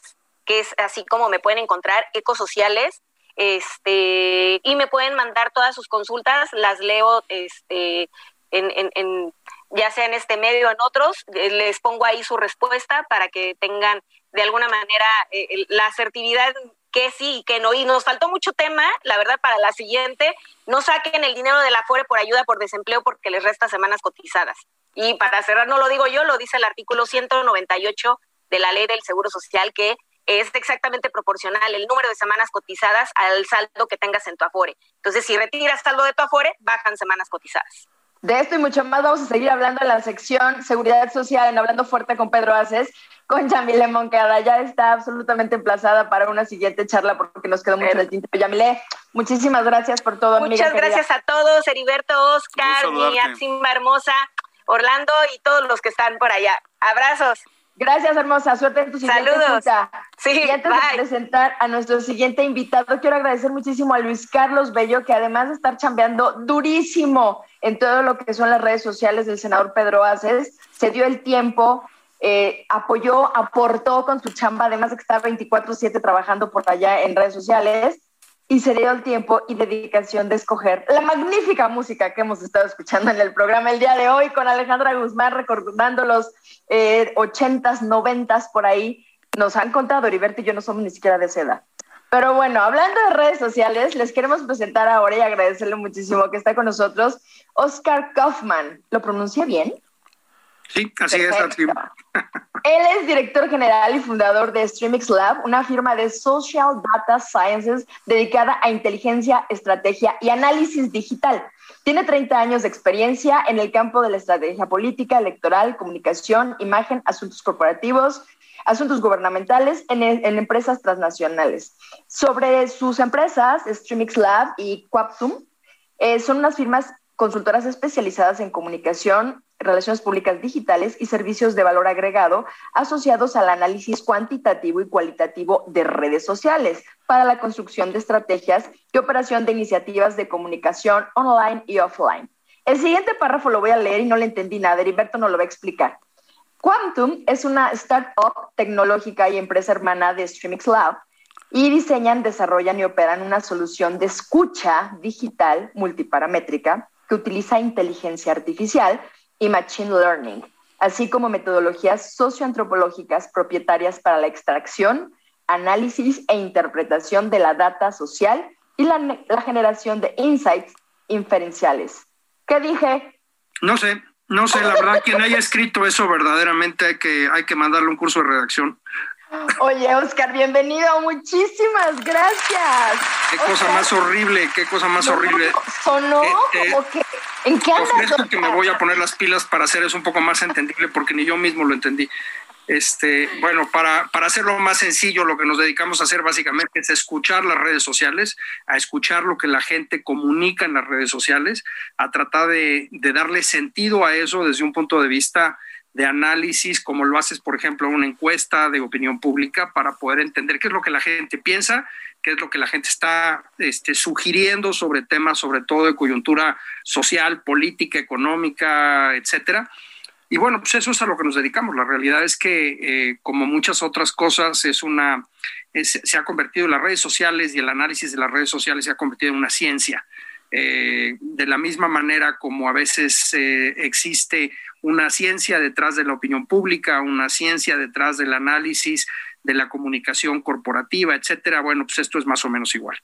que es así como me pueden encontrar, Ecosociales, este, y me pueden mandar todas sus consultas, las leo este, en, en, en- ya sea en este medio o en otros, eh, les pongo ahí su respuesta para que tengan de alguna manera eh, la asertividad que sí y que no. Y nos faltó mucho tema, la verdad, para la siguiente. No saquen el dinero de la FORE por ayuda por desempleo porque les resta semanas cotizadas. Y para cerrar, no lo digo yo, lo dice el artículo 198 de la ley del Seguro Social, que es exactamente proporcional el número de semanas cotizadas al saldo que tengas en tu Afore. Entonces, si retiras saldo de tu Afore, bajan semanas cotizadas. De esto y mucho más vamos a seguir hablando en la sección Seguridad Social en Hablando Fuerte con Pedro Aces, con Yamile Moncada. Ya está absolutamente emplazada para una siguiente charla porque nos quedó mucho en el tintero. Yamile, muchísimas gracias por todo, amiga Muchas querida. gracias a todos, Heriberto, Oscar, mi. Aximba hermosa, Orlando y todos los que están por allá. Abrazos. Gracias, hermosa. Suerte en tu siguiente Saludos. cita. Sí, y antes bye. de presentar a nuestro siguiente invitado, quiero agradecer muchísimo a Luis Carlos Bello, que además de estar chambeando durísimo en todo lo que son las redes sociales del senador Pedro Aces, se dio el tiempo, eh, apoyó, aportó con su chamba, además de que está 24/7 trabajando por allá en redes sociales, y se dio el tiempo y dedicación de escoger la magnífica música que hemos estado escuchando en el programa el día de hoy con Alejandra Guzmán, recordando los eh, 80s, 90s por ahí. Nos han contado, Heriberto y yo no somos ni siquiera de esa edad. Pero bueno, hablando de redes sociales, les queremos presentar ahora y agradecerle muchísimo que está con nosotros Oscar Kaufman. ¿Lo pronuncia bien? Sí, así es. Así. Él es director general y fundador de Streamix Lab, una firma de Social Data Sciences dedicada a inteligencia, estrategia y análisis digital. Tiene 30 años de experiencia en el campo de la estrategia política, electoral, comunicación, imagen, asuntos corporativos, asuntos gubernamentales en, en empresas transnacionales. Sobre sus empresas, Streamix Lab y Quaptum, eh, son unas firmas consultoras especializadas en comunicación, relaciones públicas digitales y servicios de valor agregado asociados al análisis cuantitativo y cualitativo de redes sociales para la construcción de estrategias y operación de iniciativas de comunicación online y offline. El siguiente párrafo lo voy a leer y no le entendí nada, Heriberto nos lo va a explicar. Quantum es una startup tecnológica y empresa hermana de Streamix Lab y diseñan, desarrollan y operan una solución de escucha digital multiparamétrica que utiliza inteligencia artificial y machine learning, así como metodologías socioantropológicas propietarias para la extracción, análisis e interpretación de la data social y la, generación de insights inferenciales. ¿Qué dije? No sé, no sé, la verdad, quien haya escrito eso verdaderamente hay que, hay que mandarle un curso de redacción. Oye, Oscar, bienvenido. Muchísimas gracias. Qué cosa más horrible, qué cosa más horrible. Sonó Eh, eh, como que. ¿En qué andas? Ofrezco que me voy a poner las pilas para hacer eso un poco más entendible porque ni yo mismo lo entendí. Este, bueno, para, para hacerlo más sencillo, lo que nos dedicamos a hacer básicamente es escuchar las redes sociales, a escuchar lo que la gente comunica en las redes sociales, a tratar de, de darle sentido a eso desde un punto de vista de análisis, como lo haces, por ejemplo, una encuesta de opinión pública, para poder entender qué es lo que la gente piensa, qué es lo que la gente está este, sugiriendo sobre temas, sobre todo de coyuntura social, política, económica, etcétera. Y bueno, pues eso es a lo que nos dedicamos. La realidad es que, eh, como muchas otras cosas, es una, se ha convertido en las redes sociales y el análisis de las redes sociales se ha convertido en una ciencia. Eh, de la misma manera como a veces eh, existe una ciencia detrás de la opinión pública, una ciencia detrás del análisis de la comunicación corporativa, etcétera. Bueno, pues esto es más o menos igual.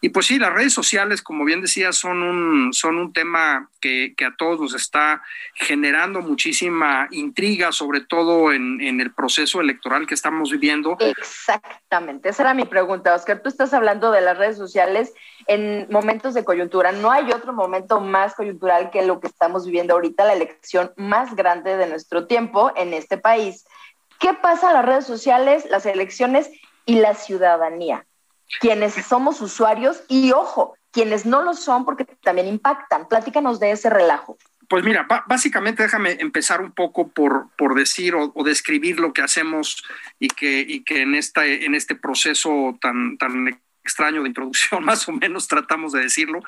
Y pues sí, las redes sociales, como bien decía, son un, son un tema que, que a todos nos está generando muchísima intriga, sobre todo en, en el proceso electoral que estamos viviendo. Exactamente, esa era mi pregunta, Oscar. Tú estás hablando de las redes sociales en momentos de coyuntura. No hay otro momento más coyuntural que lo que estamos viviendo ahorita, la elección más grande de nuestro tiempo en este país. ¿Qué pasa en las redes sociales, las elecciones y la ciudadanía? Quienes somos usuarios y, ojo, quienes no lo son porque también impactan. Platícanos de ese relajo. Pues mira, básicamente déjame empezar un poco por, por decir o, o describir lo que hacemos y que, y que en, esta, en este proceso tan, tan extraño de introducción, más o menos tratamos de decirlo.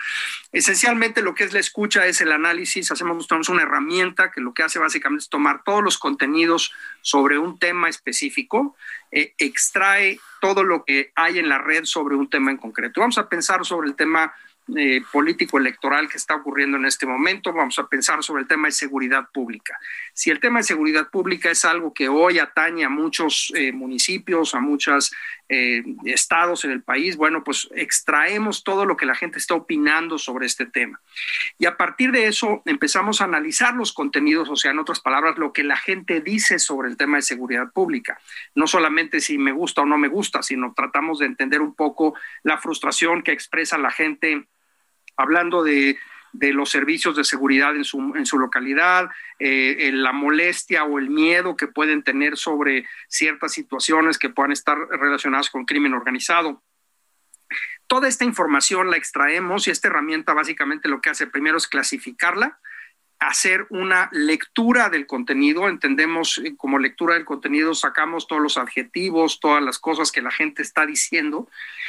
Esencialmente lo que es la escucha es el análisis, hacemos una herramienta que lo que hace básicamente es tomar todos los contenidos sobre un tema específico, eh, extrae todo lo que hay en la red sobre un tema en concreto. Vamos a pensar sobre el tema eh, político electoral que está ocurriendo en este momento. Vamos a pensar sobre el tema de seguridad pública. Si el tema de seguridad pública es algo que hoy atañe a muchos eh, municipios, a muchos eh, estados en el país, bueno, pues extraemos todo lo que la gente está opinando sobre este tema. Y a partir de eso empezamos a analizar los contenidos, o sea, en otras palabras, lo que la gente dice sobre el tema de seguridad pública. No solamente si me gusta o no me gusta, sino tratamos de entender un poco la frustración que expresa la gente hablando de, de los servicios de seguridad en su, en su localidad, eh, la molestia o el miedo que pueden tener sobre ciertas situaciones que puedan estar relacionadas con crimen organizado. Toda esta información la extraemos y esta herramienta básicamente lo que hace primero es clasificarla, hacer una lectura del contenido. Entendemos eh, como lectura del contenido, sacamos todos los adjetivos, todas las cosas que la gente está diciendo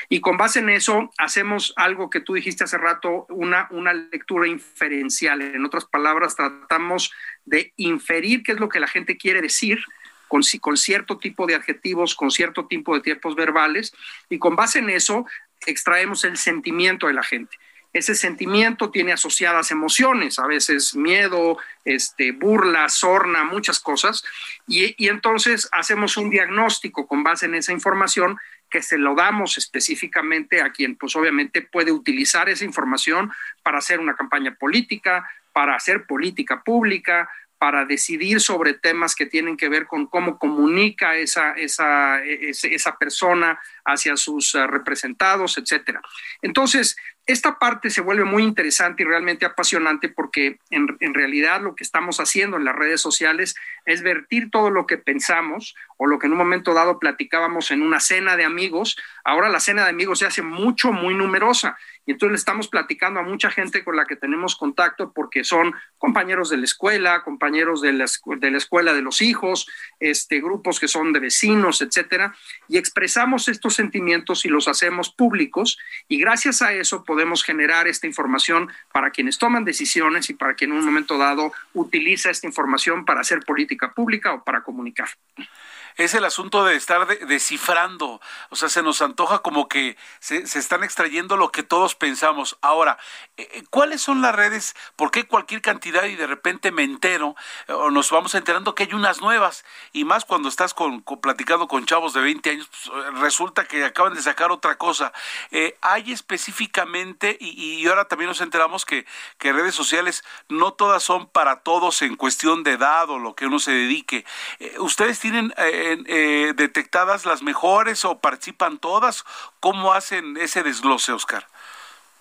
y con base en eso hacemos algo que tú dijiste hace rato, una, una lectura inferencial. En otras palabras, tratamos de inferir qué es lo que la gente quiere decir. Con, con cierto tipo de adjetivos, con cierto tipo de tiempos verbales, y con base en eso extraemos el sentimiento de la gente ese sentimiento tiene asociadas emociones, a veces miedo, este, burla, sorna, muchas cosas, y, y, entonces hacemos un diagnóstico con base en esa información que se lo damos específicamente a quien pues obviamente puede utilizar esa información para hacer una campaña política, para hacer política pública, para decidir sobre temas que tienen que ver con cómo comunica esa, esa, esa persona hacia sus eh, representados, etcétera. Entonces, esta parte se vuelve muy interesante y realmente apasionante porque en, realidad lo que estamos haciendo en las redes sociales es vertir todo lo que pensamos o lo que en un momento dado platicábamos en una cena de amigos. Ahora la cena de amigos se hace mucho, muy numerosa y entonces le estamos platicando a mucha gente con la que tenemos contacto porque son compañeros de la escuela, compañeros de la, de la escuela de los hijos, este, grupos que son de vecinos, etcétera, y expresamos estos sentimientos y los hacemos públicos. Y gracias a eso podemos generar esta información para quienes toman decisiones y para quien en un momento dado utiliza esta información para hacer política pública o para comunicar es el asunto de estar descifrando. O sea, se nos antoja como que se, se, están extrayendo lo que todos pensamos. Ahora, eh, eh, ¿cuáles son las redes? ¿Por qué cualquier cantidad y de repente me entero eh, o nos vamos enterando que hay unas nuevas? Y más cuando estás con, platicando con chavos de 20 años, pues, resulta que acaban de sacar otra cosa. Hay específicamente, y, y, ahora también nos enteramos que, que redes sociales no todas son para todos en cuestión de edad o lo que uno se dedique. ¿Ustedes tienen... eh, detectadas las mejores o participan todas? ¿Cómo hacen ese desglose, Oscar?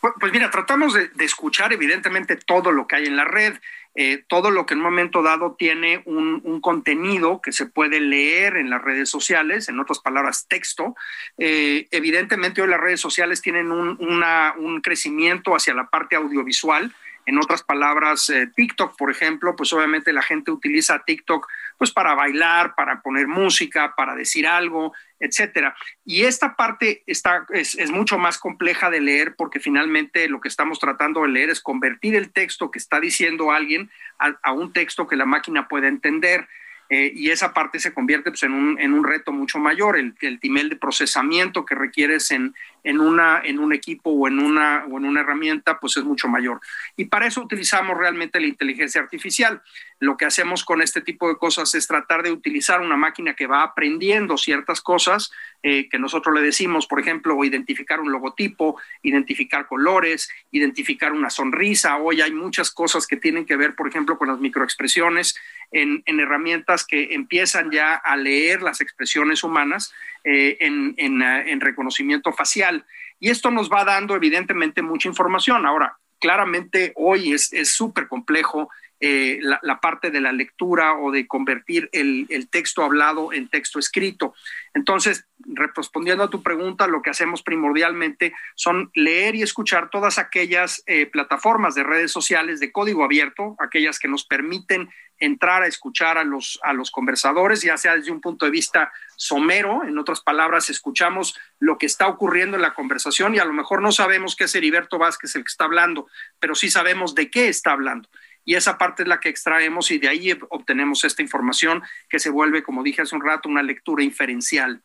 Pues, pues mira, tratamos de, escuchar evidentemente todo lo que hay en la red, eh, todo lo que en un momento dado tiene un, contenido que se puede leer en las redes sociales, en otras palabras, texto. Eh, evidentemente hoy las redes sociales tienen un, un crecimiento hacia la parte audiovisual. En otras palabras, eh, TikTok, por ejemplo, pues obviamente la gente utiliza TikTok pues para bailar, para poner música, para decir algo, etcétera. Y esta parte está, es, mucho más compleja de leer porque finalmente lo que estamos tratando de leer es convertir el texto que está diciendo alguien a, a un texto que la máquina pueda entender. Eh, y esa parte se convierte pues, en, un, en, un, reto mucho mayor, el, el nivel de procesamiento que requieres en, en, una, en un equipo o en, una, o en una herramienta, pues es mucho mayor. Y para eso utilizamos realmente la inteligencia artificial. Lo que hacemos con este tipo de cosas es tratar de utilizar una máquina que va aprendiendo ciertas cosas eh, que nosotros le decimos, por ejemplo, identificar un logotipo, identificar colores, identificar una sonrisa. Hoy hay muchas cosas que tienen que ver, por ejemplo, con las microexpresiones en, en herramientas que empiezan ya a leer las expresiones humanas eh, en, en, en reconocimiento facial. Y esto nos va dando, evidentemente, mucha información. Ahora, claramente hoy es súper complejo eh, la, parte de la lectura o de convertir el, el, texto hablado en texto escrito. Entonces, respondiendo a tu pregunta, lo que hacemos primordialmente son leer y escuchar todas aquellas eh, plataformas de redes sociales de código abierto, aquellas que nos permiten entrar a escuchar a los, a los conversadores, ya sea desde un punto de vista somero, en otras palabras, escuchamos lo que está ocurriendo en la conversación y a lo mejor no sabemos qué es Heriberto Vázquez el que está hablando, pero sí sabemos de qué está hablando y esa parte es la que extraemos y de ahí obtenemos esta información que se vuelve, como dije hace un rato, una lectura inferencial.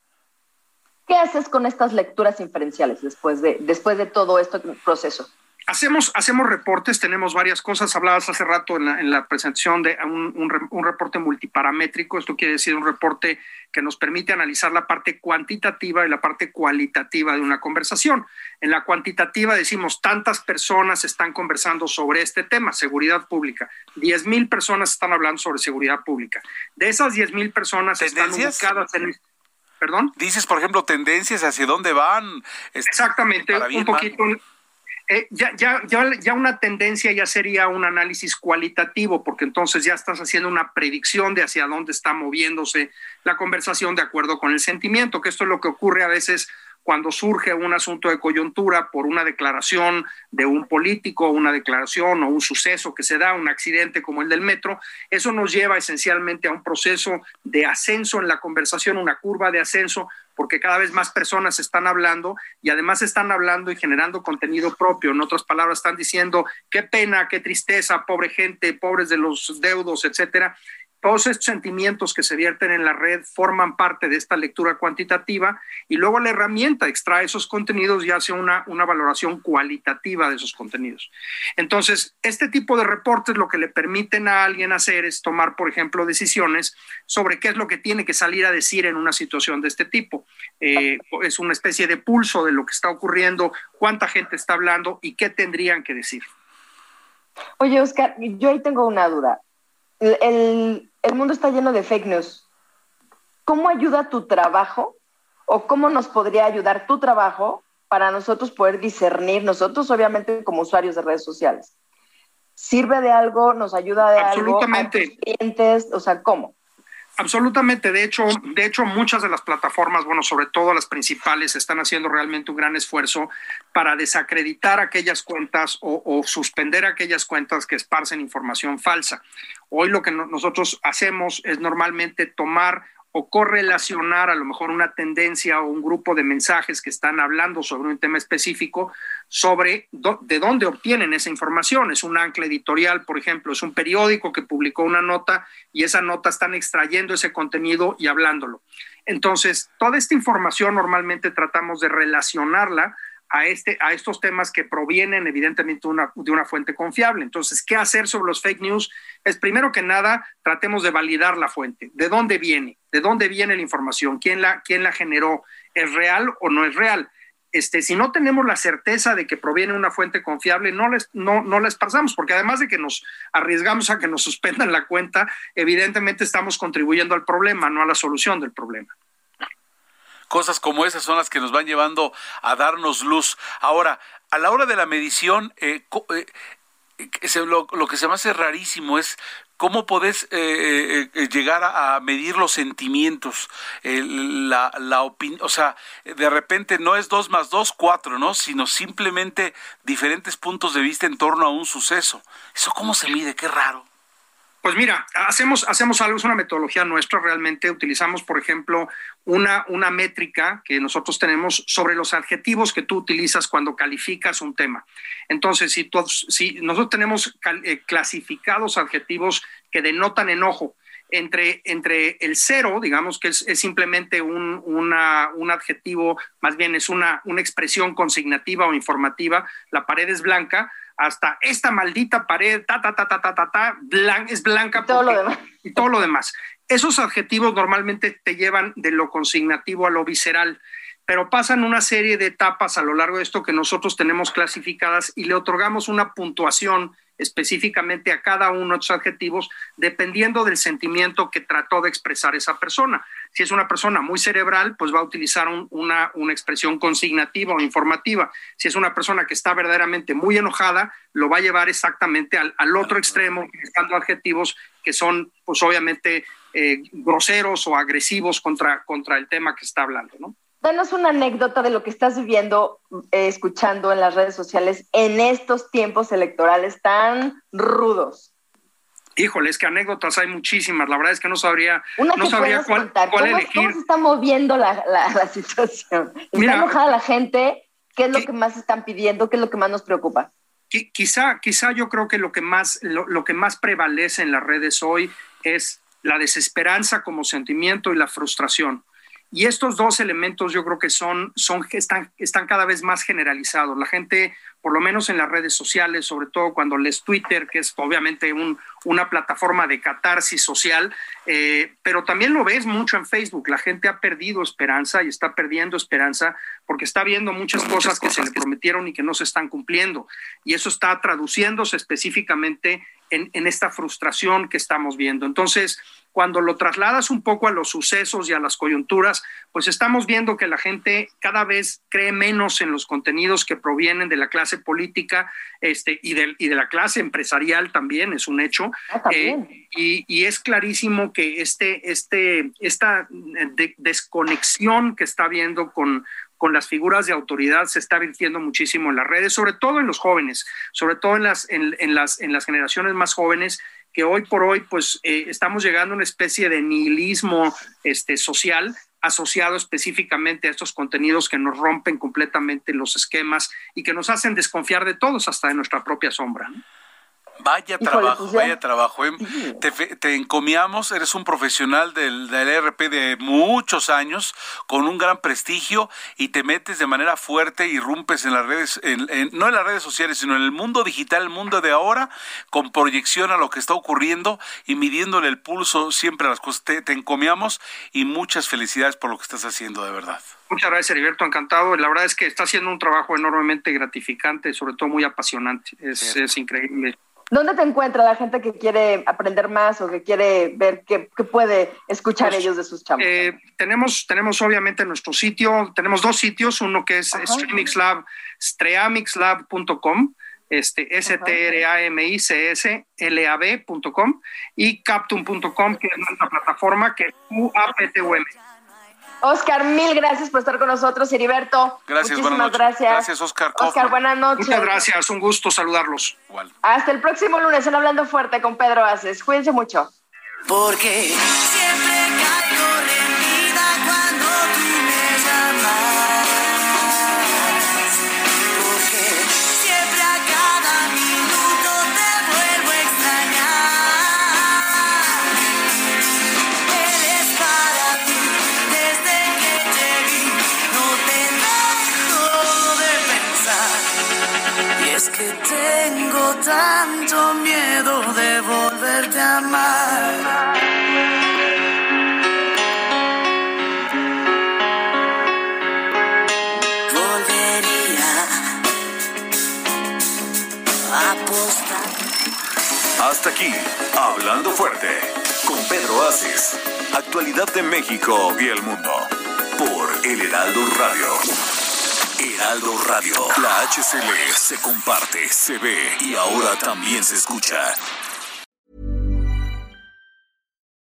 ¿Qué haces con estas lecturas inferenciales después de, después de todo este proceso? Hacemos, hacemos reportes, tenemos varias cosas. Hablabas hace rato en la, en la presentación de un, un, un, reporte multiparamétrico. Esto quiere decir un reporte que nos permite analizar la parte cuantitativa y la parte cualitativa de una conversación. En la cuantitativa decimos tantas personas están conversando sobre este tema, seguridad pública. 10 mil personas están hablando sobre seguridad pública. De esas 10 mil personas están ubicadas en... ¿Perdón? Dices, por ejemplo, tendencias hacia dónde van. Exactamente, un poquito... Mal eh, ya, ya, ya, ya, una tendencia ya sería un análisis cualitativo, porque entonces ya estás haciendo una predicción de hacia dónde está moviéndose la conversación de acuerdo con el sentimiento, que esto es lo que ocurre a veces cuando surge un asunto de coyuntura por una declaración de un político, una declaración o un suceso que se da, un accidente como el del metro, eso nos lleva esencialmente a un proceso de ascenso en la conversación, una curva de ascenso, porque cada vez más personas están hablando y además están hablando y generando contenido propio. En otras palabras, están diciendo qué pena, qué tristeza, pobre gente, pobres de los deudos, etcétera todos estos sentimientos que se vierten en la red forman parte de esta lectura cuantitativa y luego la herramienta extrae esos contenidos y hace una, una valoración cualitativa de esos contenidos. Entonces, este tipo de reportes lo que le permiten a alguien hacer es tomar, por ejemplo, decisiones sobre qué es lo que tiene que salir a decir en una situación de este tipo. Eh, es una especie de pulso de lo que está ocurriendo, cuánta gente está hablando y qué tendrían que decir. Oye, Oscar, yo ahí tengo una duda. El, el mundo está lleno de fake news. ¿Cómo ayuda tu trabajo o cómo nos podría ayudar tu trabajo para nosotros poder discernir, nosotros obviamente como usuarios de redes sociales? ¿Sirve de algo? ¿Nos ayuda de algo? Absolutamente. clientes? O sea, ¿cómo? Absolutamente, de hecho, de hecho muchas de las plataformas, bueno, sobre todo las principales, están haciendo realmente un gran esfuerzo para desacreditar aquellas cuentas o, o suspender aquellas cuentas que esparcen información falsa. Hoy lo que nosotros hacemos es normalmente tomar o correlacionar a lo mejor una tendencia o un grupo de mensajes que están hablando sobre un tema específico, sobre de dónde obtienen esa información. Es un ancla editorial, por ejemplo, es un periódico que publicó una nota y esa nota están extrayendo ese contenido y hablándolo. Entonces, toda esta información normalmente tratamos de relacionarla a, este, a estos temas que provienen evidentemente de una fuente confiable. Entonces, ¿qué hacer sobre los fake news? Es primero que nada, tratemos de validar la fuente. ¿De dónde viene? ¿De dónde viene la información? ¿Quién la, quién la generó? ¿Es real o no es real? Este, si no tenemos la certeza de que proviene una fuente confiable, no, les, no, no la esparcamos, porque además de que nos arriesgamos a que nos suspendan la cuenta, evidentemente estamos contribuyendo al problema, no a la solución del problema. Cosas como esas son las que nos van llevando a darnos luz. Ahora, a la hora de la medición, eh, eh, eh, lo, que se me hace rarísimo es ¿Cómo podés llegar a, medir los sentimientos? la, la opinión, o sea, de repente no es dos más dos, cuatro, ¿no? Sino simplemente diferentes puntos de vista en torno a un suceso. ¿Eso cómo se mide? Qué raro. Pues mira, hacemos, hacemos algo, es una metodología nuestra, realmente utilizamos, por ejemplo, una, una métrica que nosotros tenemos sobre los adjetivos que tú utilizas cuando calificas un tema. Entonces, si, si nosotros tenemos eh, clasificados adjetivos que denotan enojo, entre, entre el cero, digamos que es, simplemente un, un, adjetivo, más bien es una, una expresión consignativa o informativa, la pared es blanca, hasta esta maldita pared, ta, ta, ta, ta, ta, ta, ta, es blanca. Y todo lo demás. Y todo lo demás. Esos adjetivos normalmente te llevan de lo consignativo a lo visceral, pero pasan una serie de etapas a lo largo de esto que nosotros tenemos clasificadas y le otorgamos una puntuación específicamente a cada uno de estos adjetivos, dependiendo del sentimiento que trató de expresar esa persona. Si es una persona muy cerebral, pues va a utilizar una, una, expresión consignativa o informativa. Si es una persona que está verdaderamente muy enojada, lo va a llevar exactamente al, al otro extremo, utilizando adjetivos que son, pues obviamente, eh, groseros o agresivos contra, contra el tema que está hablando, ¿no? Danos una anécdota de lo que estás viviendo, eh, escuchando en las redes sociales en estos tiempos electorales tan rudos. Híjole, es que anécdotas hay muchísimas. La verdad es que no sabría, no sabría cuál, elegir. ¿Cómo se está moviendo la, la, situación? ¿Está enojada la gente? ¿Qué es lo que más están pidiendo? ¿Qué es lo que más nos preocupa? Quizá, quizá yo creo que lo que más, lo que más prevalece en las redes hoy es la desesperanza como sentimiento y la frustración. Y estos dos elementos yo creo que son, son están, están cada vez más generalizados. La gente, por lo menos en las redes sociales, sobre todo cuando lees Twitter, que es obviamente un, una plataforma de catarsis social, eh, pero también lo ves mucho en Facebook. La gente ha perdido esperanza y está perdiendo esperanza porque está viendo muchas cosas que se le prometieron y que no se están cumpliendo. Y eso está traduciéndose específicamente en, en esta frustración que estamos viendo. Entonces, cuando lo trasladas un poco a los sucesos y a las coyunturas, pues estamos viendo que la gente cada vez cree menos en los contenidos que provienen de la clase política este, y, de, y de la clase empresarial también, es un hecho. Ah, eh, y, y, es clarísimo que este, este, esta desconexión que está habiendo con, con las figuras de autoridad se está virtiendo muchísimo en las redes, sobre todo en los jóvenes, sobre todo en las, en, en las, en las generaciones más jóvenes que hoy por hoy pues eh, estamos llegando a una especie de nihilismo este, social asociado específicamente a estos contenidos que nos rompen completamente los esquemas y que nos hacen desconfiar de todos, hasta de nuestra propia sombra. Vaya Híjole, trabajo, pues ya. vaya trabajo. ¿eh? Te, fe- te encomiamos, eres un profesional del, del ERP de muchos años, con un gran prestigio, y te metes de manera fuerte, irrumpes en las redes, en- en- no en las redes sociales, sino en el mundo digital, el mundo de ahora, con proyección a lo que está ocurriendo y midiéndole el pulso siempre a las cosas. Te, te encomiamos y muchas felicidades por lo que estás haciendo, de verdad. Muchas gracias, Heriberto, encantado. La verdad es que está haciendo un trabajo enormemente gratificante, sobre todo muy apasionante. Es, es increíble. ¿Dónde te encuentra la gente que quiere aprender más o que quiere ver qué, qué puede escuchar Pues, ellos de sus chamos? Eh, tenemos, tenemos obviamente nuestro sitio, tenemos dos sitios, uno que es Ajá. Streamixlab, streamixlab.com, este, s t r a m i c s l a b.com y captum.com, que es nuestra plataforma que es UAPTUM. Oscar, mil gracias por estar con nosotros, Heriberto. Gracias, Muchísimas buenas noches. gracias. Gracias, Oscar Oscar, Kaufman. buenas noches. Muchas gracias, un gusto saludarlos. Igual. Hasta el próximo lunes en Hablando Fuerte con Pedro Aces. Cuídense mucho. Porque siempre caigo tanto miedo de volverte a amar. Volvería a apostar. Hasta aquí, Hablando Fuerte, con Pedro Aces. Actualidad de México y el mundo. Por El Heraldo Radio. Heraldo Radio. La HCL se comparte, se ve y ahora también se escucha.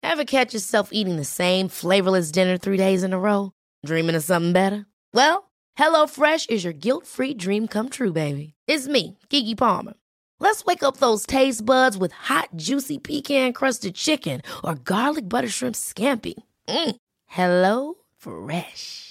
Ever catch yourself eating the same flavorless dinner three days in a row? Dreaming of something better? Well, HelloFresh is your guilt free dream come true, baby. It's me, Kiki Palmer. Let's wake up those taste buds with hot, juicy pecan crusted chicken or garlic butter shrimp scampi. Mm. Hello Fresh.